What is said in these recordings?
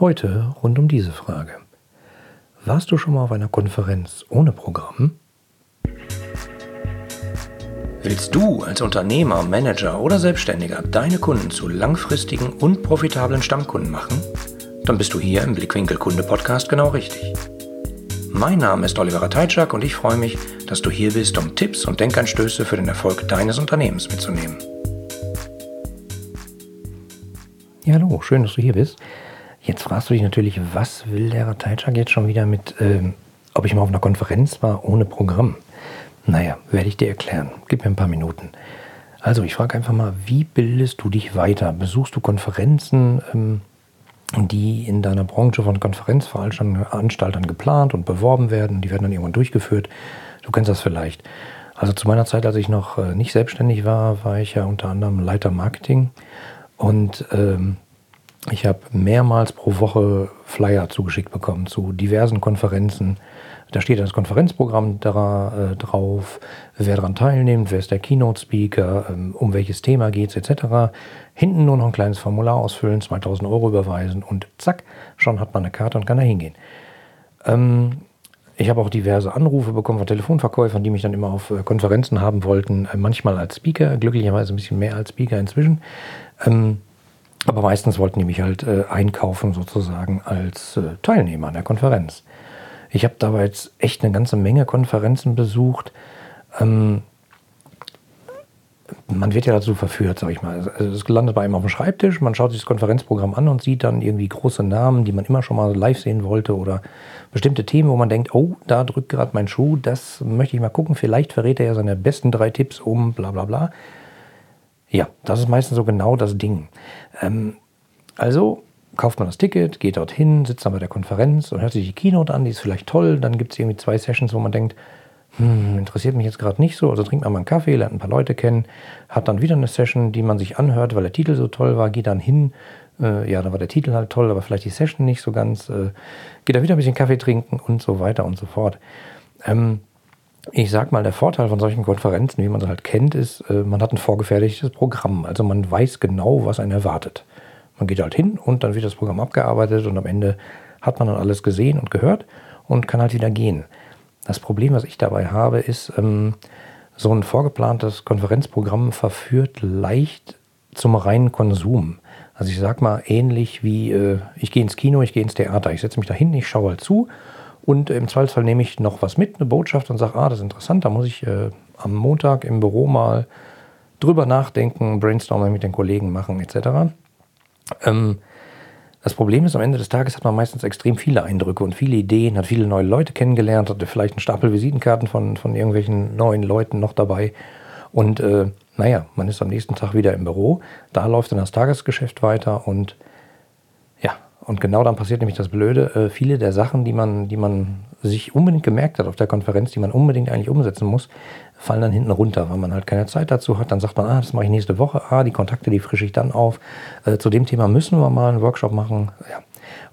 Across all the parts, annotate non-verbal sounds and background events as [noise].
Heute rund um diese Frage. Warst du schon mal auf einer Konferenz ohne Programm? Willst du als Unternehmer, Manager oder Selbstständiger deine Kunden zu langfristigen und profitablen Stammkunden machen? Dann bist du hier im Blickwinkel Kunde Podcast genau richtig. Mein Name ist Oliver Teitschak und ich freue mich, dass du hier bist, um Tipps und Denkanstöße für den Erfolg deines Unternehmens mitzunehmen. Ja, hallo, schön, dass du hier bist. Jetzt fragst du dich natürlich, was will der Rateitschak jetzt schon wieder mit, ähm, ob ich mal auf einer Konferenz war ohne Programm? Naja, werde ich dir erklären. Gib mir ein paar Minuten. Also, ich frage einfach mal, wie bildest du dich weiter? Besuchst du Konferenzen, ähm, die in deiner Branche von Konferenzveranstaltern geplant und beworben werden? Die werden dann irgendwann durchgeführt. Du kennst das vielleicht. Also zu meiner Zeit, als ich noch äh, nicht selbstständig war, war ich ja unter anderem Leiter Marketing und ähm, ich habe mehrmals pro Woche Flyer zugeschickt bekommen zu diversen Konferenzen. Da steht das Konferenzprogramm da, äh, drauf, wer daran teilnimmt, wer ist der Keynote-Speaker, ähm, um welches Thema geht es etc. Hinten nur noch ein kleines Formular ausfüllen, 2000 Euro überweisen und zack, schon hat man eine Karte und kann da hingehen. Ähm, ich habe auch diverse Anrufe bekommen von Telefonverkäufern, die mich dann immer auf äh, Konferenzen haben wollten, äh, manchmal als Speaker, glücklicherweise ein bisschen mehr als Speaker inzwischen. Ähm, aber meistens wollten die mich halt äh, einkaufen sozusagen als äh, Teilnehmer an der Konferenz. Ich habe dabei jetzt echt eine ganze Menge Konferenzen besucht. Ähm, man wird ja dazu verführt, sag ich mal. Also es landet bei einem auf dem Schreibtisch, man schaut sich das Konferenzprogramm an und sieht dann irgendwie große Namen, die man immer schon mal live sehen wollte oder bestimmte Themen, wo man denkt, oh, da drückt gerade mein Schuh, das möchte ich mal gucken. Vielleicht verrät er ja seine besten drei Tipps um bla bla bla. Ja, das ist meistens so genau das Ding. Ähm, also kauft man das Ticket, geht dorthin, sitzt dann bei der Konferenz und hört sich die Keynote an, die ist vielleicht toll. Dann gibt es irgendwie zwei Sessions, wo man denkt, hm, interessiert mich jetzt gerade nicht so. Also trinkt man mal einen Kaffee, lernt ein paar Leute kennen, hat dann wieder eine Session, die man sich anhört, weil der Titel so toll war, geht dann hin. Äh, ja, dann war der Titel halt toll, aber vielleicht die Session nicht so ganz. Äh, geht da wieder ein bisschen Kaffee trinken und so weiter und so fort. Ähm, ich sag mal, der Vorteil von solchen Konferenzen, wie man sie halt kennt, ist, äh, man hat ein vorgefertigtes Programm. Also man weiß genau, was einen erwartet. Man geht halt hin und dann wird das Programm abgearbeitet und am Ende hat man dann alles gesehen und gehört und kann halt wieder gehen. Das Problem, was ich dabei habe, ist, ähm, so ein vorgeplantes Konferenzprogramm verführt leicht zum reinen Konsum. Also ich sag mal ähnlich wie äh, ich gehe ins Kino, ich gehe ins Theater, ich setze mich da hin, ich schaue halt zu und im Zweifelsfall nehme ich noch was mit, eine Botschaft und sage, ah, das ist interessant, da muss ich äh, am Montag im Büro mal drüber nachdenken, brainstormen mit den Kollegen machen etc. Ähm, das Problem ist, am Ende des Tages hat man meistens extrem viele Eindrücke und viele Ideen, hat viele neue Leute kennengelernt, hat vielleicht einen Stapel Visitenkarten von, von irgendwelchen neuen Leuten noch dabei. Und äh, naja, man ist am nächsten Tag wieder im Büro, da läuft dann das Tagesgeschäft weiter und und genau dann passiert nämlich das Blöde. Äh, viele der Sachen, die man, die man sich unbedingt gemerkt hat auf der Konferenz, die man unbedingt eigentlich umsetzen muss, fallen dann hinten runter, weil man halt keine Zeit dazu hat. Dann sagt man, ah, das mache ich nächste Woche. Ah, die Kontakte, die frische ich dann auf. Äh, zu dem Thema müssen wir mal einen Workshop machen. Ja.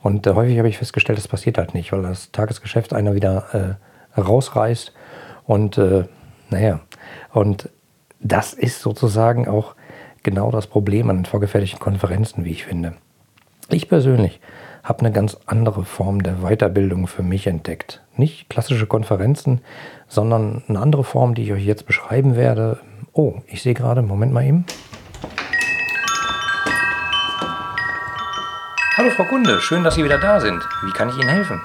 Und äh, häufig habe ich festgestellt, das passiert halt nicht, weil das Tagesgeschäft einer wieder äh, rausreißt. Und äh, naja, und das ist sozusagen auch genau das Problem an vorgefertigten Konferenzen, wie ich finde. Ich persönlich habe eine ganz andere Form der Weiterbildung für mich entdeckt. Nicht klassische Konferenzen, sondern eine andere Form, die ich euch jetzt beschreiben werde. Oh, ich sehe gerade, Moment mal eben. Hallo Frau Kunde, schön, dass Sie wieder da sind. Wie kann ich Ihnen helfen?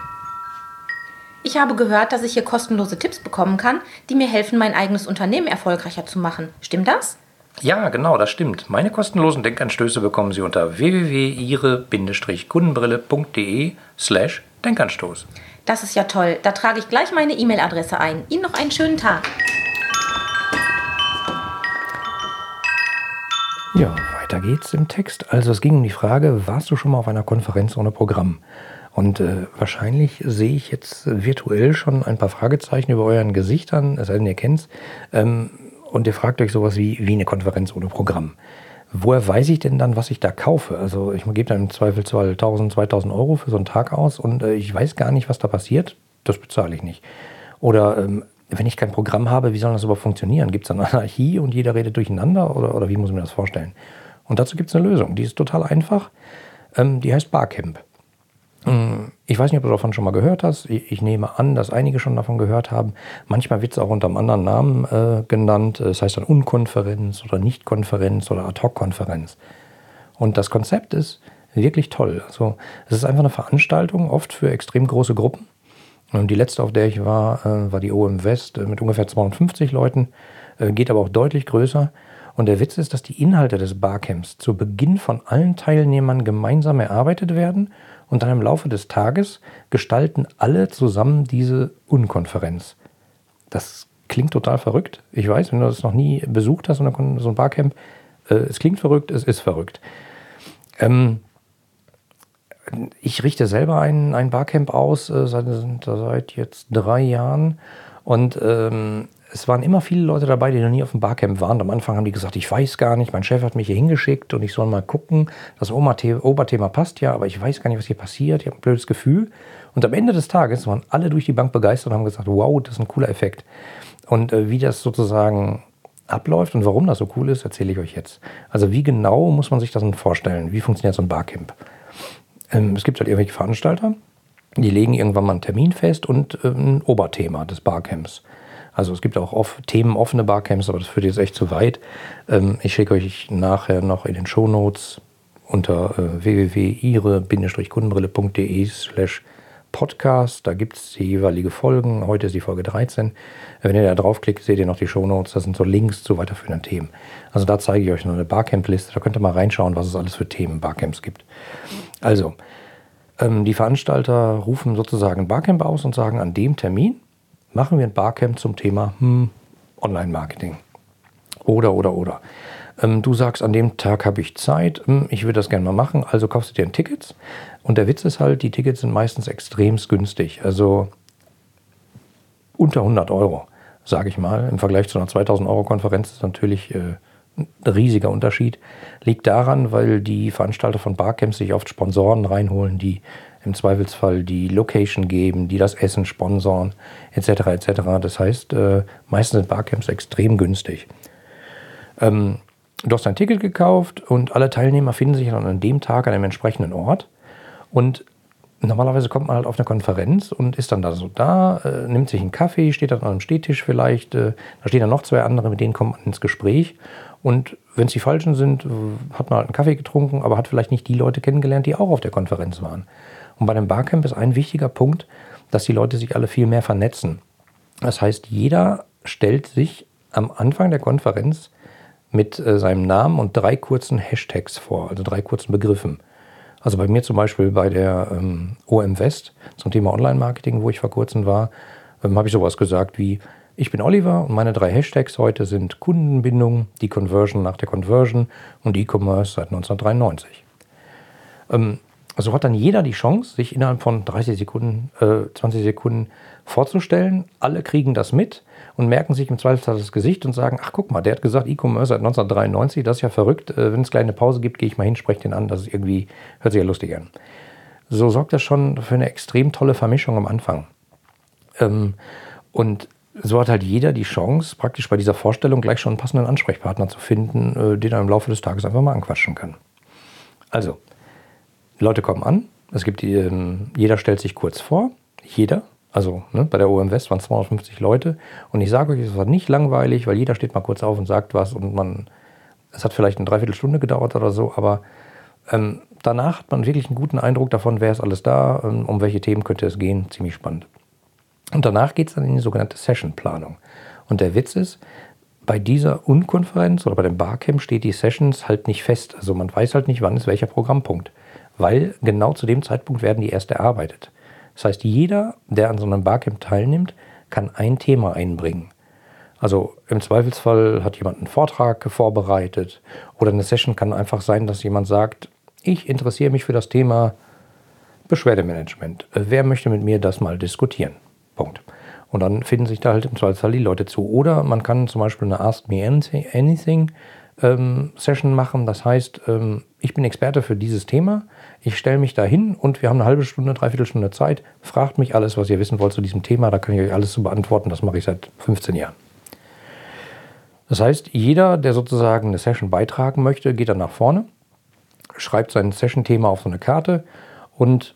Ich habe gehört, dass ich hier kostenlose Tipps bekommen kann, die mir helfen, mein eigenes Unternehmen erfolgreicher zu machen. Stimmt das? Ja, genau, das stimmt. Meine kostenlosen Denkanstöße bekommen Sie unter www.ihre-kundenbrille.de slash Denkanstoß. Das ist ja toll. Da trage ich gleich meine E-Mail-Adresse ein. Ihnen noch einen schönen Tag. Ja, weiter geht's im Text. Also es ging um die Frage, warst du schon mal auf einer Konferenz ohne Programm? Und äh, wahrscheinlich sehe ich jetzt virtuell schon ein paar Fragezeichen über euren Gesichtern, es sei denn, ihr kennt's. Ähm, und ihr fragt euch sowas wie, wie eine Konferenz ohne Programm. Woher weiß ich denn dann, was ich da kaufe? Also ich gebe dann im Zweifelsfall 1000, 2000 Euro für so einen Tag aus und äh, ich weiß gar nicht, was da passiert. Das bezahle ich nicht. Oder ähm, wenn ich kein Programm habe, wie soll das überhaupt funktionieren? Gibt es eine [laughs] Anarchie und jeder redet durcheinander oder, oder wie muss ich mir das vorstellen? Und dazu gibt es eine Lösung. Die ist total einfach. Ähm, die heißt Barcamp. Ich weiß nicht, ob du davon schon mal gehört hast. Ich, nehme an, dass einige schon davon gehört haben. Manchmal wird es auch unter einem anderen Namen äh, genannt. Das heißt dann Unkonferenz oder Nichtkonferenz oder Ad-Hoc-Konferenz. Und das Konzept ist wirklich toll. Also es ist einfach eine Veranstaltung, oft für extrem große Gruppen. Und die letzte, auf der ich war, äh, war die OM West äh, mit ungefähr 250 Leuten, äh, geht aber auch deutlich größer. Und der Witz ist, dass die Inhalte des Barcamps zu Beginn von allen Teilnehmern gemeinsam erarbeitet werden und dann im Laufe des Tages gestalten alle zusammen diese Unkonferenz. Das klingt total verrückt. Ich weiß, wenn du das noch nie besucht hast, so ein Barcamp, es klingt verrückt, es ist verrückt. Ähm, ich richte selber ein, ein Barcamp aus, äh, seit, seit jetzt drei Jahren. Und ähm, es waren immer viele Leute dabei, die noch nie auf dem Barcamp waren. Am Anfang haben die gesagt, ich weiß gar nicht, mein Chef hat mich hier hingeschickt und ich soll mal gucken. Das Oberthema passt ja, aber ich weiß gar nicht, was hier passiert. Ich habe ein blödes Gefühl. Und am Ende des Tages waren alle durch die Bank begeistert und haben gesagt, wow, das ist ein cooler Effekt. Und äh, wie das sozusagen abläuft und warum das so cool ist, erzähle ich euch jetzt. Also wie genau muss man sich das vorstellen? Wie funktioniert so ein Barcamp? Ähm, es gibt halt irgendwelche Veranstalter, die legen irgendwann mal einen Termin fest und äh, ein Oberthema des Barcamps. Also es gibt auch off themenoffene Barcamps, aber das führt jetzt echt zu weit. Ähm, ich schicke euch nachher noch in den Shownotes unter äh, www.ihre-kundenbrille.de slash Podcast. Da gibt es die jeweilige Folgen. Heute ist die Folge 13. Wenn ihr da draufklickt, seht ihr noch die Shownotes. Das sind so Links zu weiterführenden Themen. Also da zeige ich euch noch eine Barcamp-Liste. Da könnt ihr mal reinschauen, was es alles für Themen Barcamps gibt. Also, ähm, die Veranstalter rufen sozusagen Barcamp aus und sagen, an dem Termin machen wir ein Barcamp zum Thema hm, Online-Marketing. Oder, oder, oder. Ähm, du sagst, an dem Tag habe ich Zeit, hm, ich würde das gerne mal machen, also kaufst du dir ein Ticket. Und der Witz ist halt, die Tickets sind meistens extrem günstig. Also unter 100 Euro, sage ich mal. Im Vergleich zu einer 2000 Euro Konferenz ist natürlich äh, ein riesiger Unterschied. Liegt daran, weil die Veranstalter von Barcamps sich oft Sponsoren reinholen, die im Zweifelsfall die Location geben, die das Essen sponsoren, etc. etc. Das heißt, äh, meistens sind Barcamps extrem günstig. Ähm, Du hast ein Ticket gekauft und alle Teilnehmer finden sich dann an dem Tag an einem entsprechenden Ort. Und normalerweise kommt man halt auf eine Konferenz und ist dann da so da, äh, nimmt sich einen Kaffee, steht dann an einem Stehtisch vielleicht. Äh, da stehen dann noch zwei andere, mit denen kommt man ins Gespräch. Und wenn es die Falschen sind, hat man halt einen Kaffee getrunken, aber hat vielleicht nicht die Leute kennengelernt, die auch auf der Konferenz waren. Und bei einem Barcamp ist ein wichtiger Punkt, dass die Leute sich alle viel mehr vernetzen. Das heißt, jeder stellt sich am Anfang der Konferenz mit äh, seinem Namen und drei kurzen Hashtags vor, also drei kurzen Begriffen. Also bei mir zum Beispiel bei der ähm, OM West zum Thema Online-Marketing, wo ich vor kurzem war, ähm, habe ich sowas gesagt wie, ich bin Oliver und meine drei Hashtags heute sind Kundenbindung, die Conversion nach der Conversion und E-Commerce seit 1993. Ähm, also hat dann jeder die Chance, sich innerhalb von 30 Sekunden, äh, 20 Sekunden vorzustellen. Alle kriegen das mit und merken sich im Zweifelsfall das Gesicht und sagen, ach guck mal, der hat gesagt E-Commerce seit 1993, das ist ja verrückt. Äh, Wenn es kleine Pause gibt, gehe ich mal hin, spreche den an, das ist irgendwie, hört sich ja lustig an. So sorgt das schon für eine extrem tolle Vermischung am Anfang. Ähm, und so hat halt jeder die Chance, praktisch bei dieser Vorstellung gleich schon einen passenden Ansprechpartner zu finden, äh, den er im Laufe des Tages einfach mal anquatschen kann. Also, Leute kommen an, es gibt ähm, jeder stellt sich kurz vor, jeder, also ne, bei der OM West waren 250 Leute und ich sage euch, es war nicht langweilig, weil jeder steht mal kurz auf und sagt was und man, es hat vielleicht eine Dreiviertelstunde gedauert oder so, aber ähm, danach hat man wirklich einen guten Eindruck davon, wer ist alles da, ähm, um welche Themen könnte es gehen, ziemlich spannend. Und danach geht es dann in die sogenannte Session-Planung. Und der Witz ist, bei dieser Unkonferenz oder bei dem Barcamp steht die Sessions halt nicht fest. Also man weiß halt nicht, wann ist welcher Programmpunkt weil genau zu dem Zeitpunkt werden die erst erarbeitet. Das heißt, jeder, der an so einem Barcamp teilnimmt, kann ein Thema einbringen. Also im Zweifelsfall hat jemand einen Vortrag vorbereitet oder eine Session kann einfach sein, dass jemand sagt, ich interessiere mich für das Thema Beschwerdemanagement. Wer möchte mit mir das mal diskutieren? Punkt. Und dann finden sich da halt im Zweifelsfall die Leute zu. Oder man kann zum Beispiel eine Ask Me Anything ähm, Session machen. Das heißt, ähm, ich bin Experte für dieses Thema. Ich stelle mich da hin und wir haben eine halbe Stunde, dreiviertel Stunde Zeit. Fragt mich alles, was ihr wissen wollt zu diesem Thema. Da kann ich euch alles zu beantworten. Das mache ich seit 15 Jahren. Das heißt, jeder, der sozusagen eine Session beitragen möchte, geht dann nach vorne, schreibt sein Session-Thema auf so eine Karte und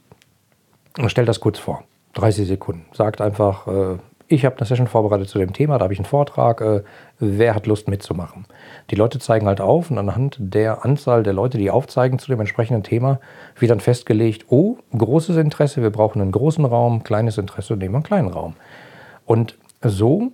stellt das kurz vor. 30 Sekunden. Sagt einfach, äh, ich habe eine Session vorbereitet zu dem Thema, da habe ich einen Vortrag, äh, wer hat Lust mitzumachen? Die Leute zeigen halt auf und anhand der Anzahl der Leute, die aufzeigen zu dem entsprechenden Thema, wird dann festgelegt, oh, großes Interesse, wir brauchen einen großen Raum, kleines Interesse, nehmen wir einen kleinen Raum. Und so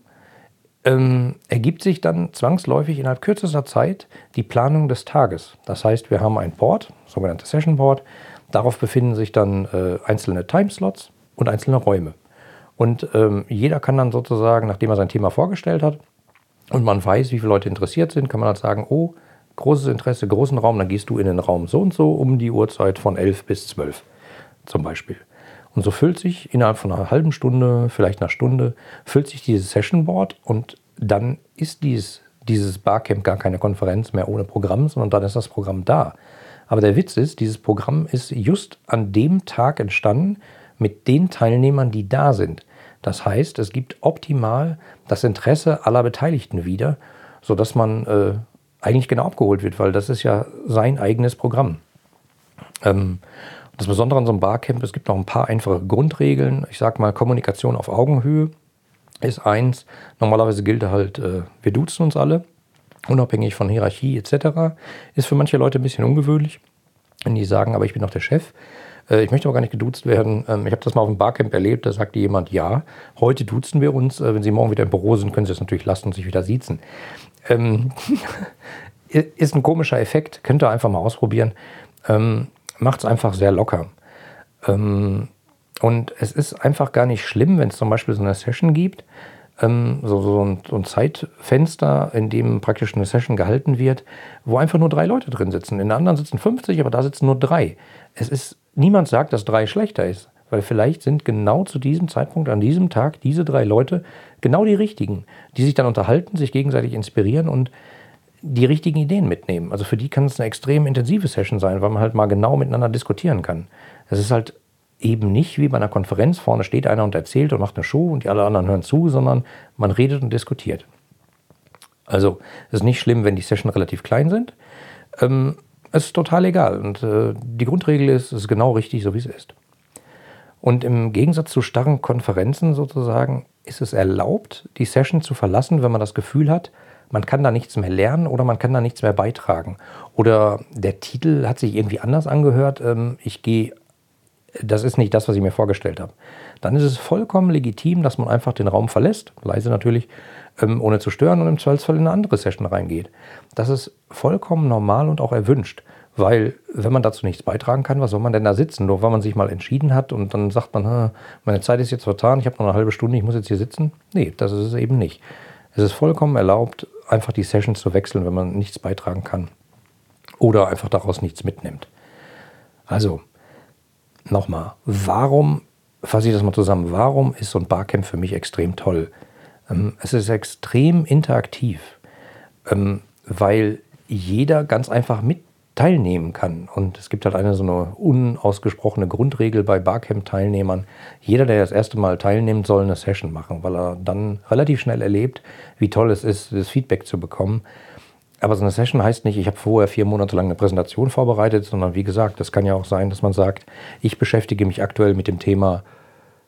ähm, ergibt sich dann zwangsläufig innerhalb kürzester Zeit die Planung des Tages. Das heißt, wir haben ein Board, sogenanntes Session Board, darauf befinden sich dann äh, einzelne Timeslots und einzelne Räume. Und ähm, jeder kann dann sozusagen, nachdem er sein Thema vorgestellt hat und man weiß, wie viele Leute interessiert sind, kann man halt sagen, oh, großes Interesse, großen Raum, dann gehst du in den Raum so und so um die Uhrzeit von 11 bis 12 zum Beispiel. Und so füllt sich innerhalb von einer halben Stunde, vielleicht einer Stunde, füllt sich dieses Session Board und dann ist dieses, dieses Barcamp gar keine Konferenz mehr ohne Programm, sondern dann ist das Programm da. Aber der Witz ist, dieses Programm ist just an dem Tag entstanden, mit den Teilnehmern, die da sind. Das heißt, es gibt optimal das Interesse aller Beteiligten wieder, sodass man äh, eigentlich genau abgeholt wird, weil das ist ja sein eigenes Programm. Ähm, das Besondere an so einem Barcamp, es gibt noch ein paar einfache Grundregeln. Ich sage mal, Kommunikation auf Augenhöhe ist eins. Normalerweise gilt halt, äh, wir duzen uns alle, unabhängig von Hierarchie etc. Ist für manche Leute ein bisschen ungewöhnlich, wenn die sagen, aber ich bin doch der Chef. Äh, ich möchte aber gar nicht geduzt werden. Ähm, ich habe das mal auf dem Barcamp erlebt, da sagte jemand, ja, heute duzen wir uns. Äh, wenn Sie morgen wieder im Büro sind, können Sie es natürlich lassen und sich wieder siezen. Ähm, [laughs] ist ein komischer Effekt, könnt ihr einfach mal ausprobieren. Ähm, Macht es einfach sehr locker. Ähm, und es ist einfach gar nicht schlimm, wenn es zum Beispiel so eine Session gibt, ähm, so, so, ein, so, ein, Zeitfenster, in dem praktisch eine Session gehalten wird, wo einfach nur drei Leute drin sitzen. In der anderen sitzen 50, aber da sitzen nur drei. Es ist niemand sagt, dass drei schlechter ist. Weil vielleicht sind genau zu diesem Zeitpunkt, an diesem Tag, diese drei Leute genau die richtigen, die sich dann unterhalten, sich gegenseitig inspirieren und die richtigen Ideen mitnehmen. Also für die kann es eine extrem intensive Session sein, weil man halt mal genau miteinander diskutieren kann. Es ist halt eben nicht wie bei einer Konferenz, vorne steht einer und erzählt und macht eine Show und die alle anderen hören zu, sondern man redet und diskutiert. Also es ist nicht schlimm, wenn die Session relativ klein sind. Ähm, es ist total egal. Und äh, die Grundregel ist, es ist genau richtig, so wie es ist. Und im Gegensatz zu starren Konferenzen sozusagen ist es erlaubt, die Session zu verlassen, wenn man das Gefühl hat, man kann da nichts mehr lernen oder man kann da nichts mehr beitragen. Oder der Titel hat sich irgendwie anders angehört. Ähm, ich gehe, das ist nicht das, was ich mir vorgestellt habe. Dann ist es vollkommen legitim, dass man einfach den Raum verlässt, leise natürlich, ähm, ohne zu stören und im Zweifelsfall in eine andere Session reingeht. Das ist vollkommen normal und auch erwünscht. Weil, wenn man dazu nichts beitragen kann, was soll man denn da sitzen? Nur weil man sich mal entschieden hat und dann sagt man, meine Zeit ist jetzt vertan, ich habe noch eine halbe Stunde, ich muss jetzt hier sitzen. Nee, das ist es eben nicht. Es ist vollkommen erlaubt, einfach die Sessions zu wechseln, wenn man nichts beitragen kann. Oder einfach daraus nichts mitnimmt. Also, nochmal, warum, fasse ich das mal zusammen, warum ist so ein Barcamp für mich extrem toll? Ähm, es ist extrem interaktiv, ähm, weil jeder ganz einfach mit teilnehmen kann. Und es gibt halt eine so eine unausgesprochene Grundregel bei Barcamp-Teilnehmern. Jeder, der das erste Mal teilnimmt, soll eine Session machen, weil er dann relativ schnell erlebt, wie toll es ist, das Feedback zu bekommen. Aber so eine Session heißt nicht, ich habe vorher vier Monate lang eine Präsentation vorbereitet, sondern wie gesagt, das kann ja auch sein, dass man sagt, ich beschäftige mich aktuell mit dem Thema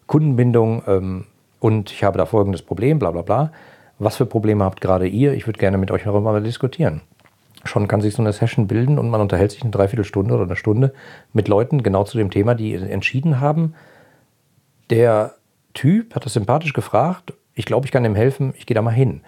Kundenbindung ähm, und ich habe da folgendes Problem, bla bla bla. Was für Probleme habt gerade ihr? Ich würde gerne mit euch darüber mal diskutieren schon kann sich so eine Session bilden und man unterhält sich eine Dreiviertelstunde oder eine Stunde mit Leuten genau zu dem Thema, die entschieden haben. Der Typ hat das sympathisch gefragt, ich glaube, ich kann ihm helfen, ich gehe da mal hin.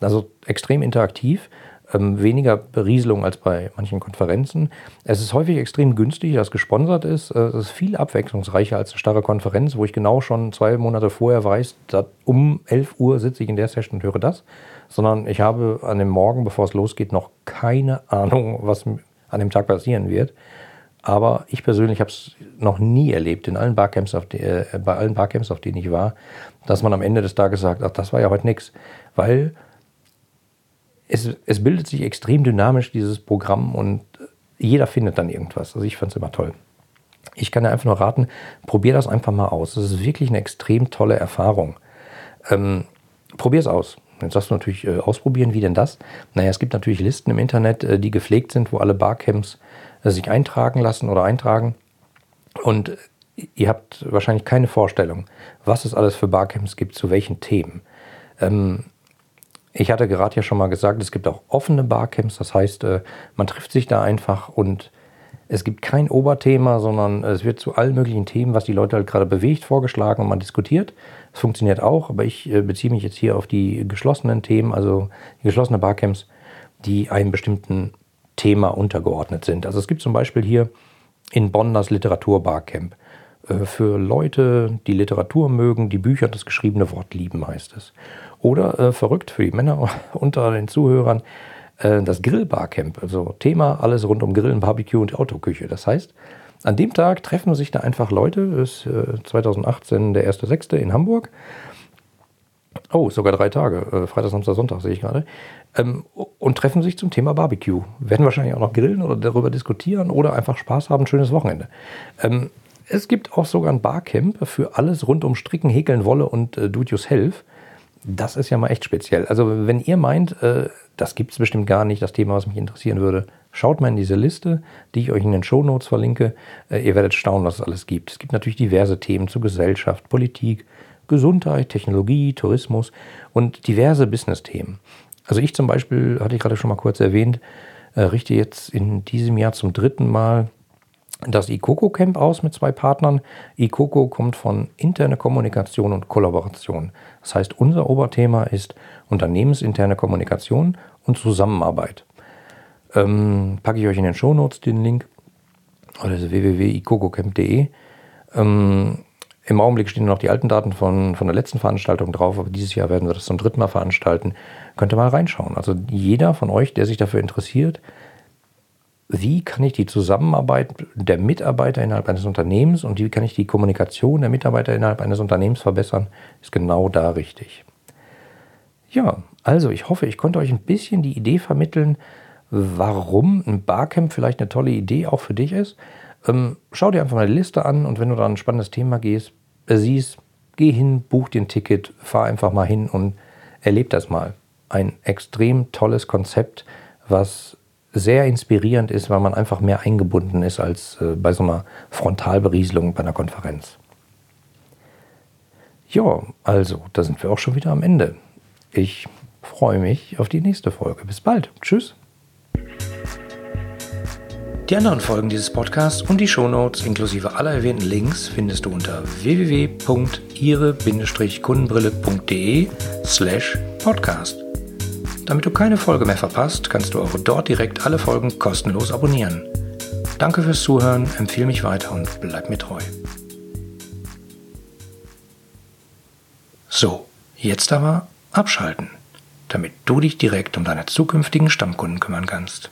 Also extrem interaktiv, ähm, weniger Berieselung als bei manchen Konferenzen. Es ist häufig extrem günstig, dass gesponsert ist. Äh, es ist viel abwechslungsreicher als eine starre Konferenz, wo ich genau schon zwei Monate vorher weiß, um 11 Uhr sitze ich in der Session und höre das sondern ich habe an dem Morgen, bevor es losgeht, noch keine Ahnung, was an dem Tag passieren wird. Aber ich persönlich habe es noch nie erlebt, in allen Barcamps, die, äh, bei allen Barcamps, auf denen ich war, dass man am Ende des Tages sagt, ach, das war ja heute nichts. Weil es, es bildet sich extrem dynamisch, dieses Programm, und jeder findet dann irgendwas. Also ich fand es immer toll. Ich kann dir einfach nur raten, probier das einfach mal aus. Das ist wirklich eine extrem tolle Erfahrung. Ähm, probier es aus. Jetzt sagst du natürlich, äh, ausprobieren, wie denn das? Naja, es gibt natürlich Listen im Internet, äh, die gepflegt sind, wo alle Barcamps äh, sich eintragen lassen oder eintragen. Und ihr habt wahrscheinlich keine Vorstellung, was es alles für Barcamps gibt, zu welchen Themen. Ähm, ich hatte gerade ja schon mal gesagt, es gibt auch offene Barcamps, das heißt, äh, man trifft sich da einfach und es gibt kein Oberthema, sondern es wird zu allen möglichen Themen, was die Leute halt gerade bewegt, vorgeschlagen und man diskutiert. Es funktioniert auch, aber ich äh, beziehe mich jetzt hier auf die geschlossenen Themen, also die geschlossenen Barcamps, die einem bestimmten Thema untergeordnet sind. Also es gibt zum Beispiel hier in Bonn das Literaturbarcamp. Äh, für Leute, die Literatur mögen, die Bücher das geschriebene Wort lieben, heißt es. Oder äh, verrückt für die Männer [laughs] unter den Zuhörern, äh, das Grillbarcamp. Also Thema alles rund um Grillen, Barbecue und Autoküche. Das heißt, an dem Tag treffen sich da einfach Leute, ist äh, 2018 der 1.6. in Hamburg. Oh, sogar drei Tage, äh, Freitag, Samstag, Sonntag sehe ich gerade. Ähm, und treffen sich zum Thema Barbecue. Werden wahrscheinlich auch noch grillen oder darüber diskutieren oder einfach Spaß haben, schönes Wochenende. Ähm, es gibt auch sogar ein Barcamp für alles rund um Stricken, Häkeln, Wolle und äh, Do-it-yourself. Das ist ja mal echt speziell. Also wenn ihr meint, äh, das gibt es bestimmt gar nicht, das Thema, was mich interessieren würde, schaut mal in diese Liste, die ich euch in den Shownotes verlinke. Äh, ihr werdet staunen, was es alles gibt. Es gibt natürlich diverse Themen zu Gesellschaft, Politik, Gesundheit, Technologie, Tourismus und diverse Business-Themen. Also ich zum Beispiel, hatte ich gerade schon mal kurz erwähnt, äh, richte jetzt in diesem Jahr zum dritten Mal das ICOCO Camp aus mit zwei Partnern. ICOCO kommt von interne Kommunikation und Kollaboration. Das heißt, unser Oberthema ist unternehmensinterne Kommunikation und Zusammenarbeit. Ähm, packe ich euch in den Shownotes den Link. Also www.icococamp.de. Ähm, Im Augenblick stehen noch die alten Daten von, von der letzten Veranstaltung drauf, aber dieses Jahr werden wir das zum dritten Mal veranstalten. Könnt ihr mal reinschauen. Also jeder von euch, der sich dafür interessiert, wie kann ich die Zusammenarbeit der Mitarbeiter innerhalb eines Unternehmens und wie kann ich die Kommunikation der Mitarbeiter innerhalb eines Unternehmens verbessern, ist genau da richtig. Ja, also ich hoffe, ich konnte euch ein bisschen die Idee vermitteln, warum ein Barcamp vielleicht eine tolle Idee auch für dich ist. Ähm, schau dir einfach mal die Liste an und wenn du da ein spannendes Thema gehst, äh, siehst, geh hin, buch dir ein Ticket, fahr einfach mal hin und erleb das mal. Ein extrem tolles Konzept, was sehr inspirierend ist, weil man einfach mehr eingebunden ist als äh, bei so einer Frontalberieselung bei einer Konferenz. Ja, also, da sind wir auch schon wieder am Ende. Ich freue mich auf die nächste Folge. Bis bald. Tschüss. Die anderen Folgen dieses Podcasts und die Shownotes inklusive aller erwähnten Links findest du unter www.ihre-kundenbrille.de slash podcast. Damit du keine Folge mehr verpasst, kannst du auch dort direkt alle Folgen kostenlos abonnieren. Danke fürs Zuhören, empfehle mich weiter und bleib mir treu. So, jetzt aber abschalten, damit du dich direkt um deine zukünftigen Stammkunden kümmern kannst.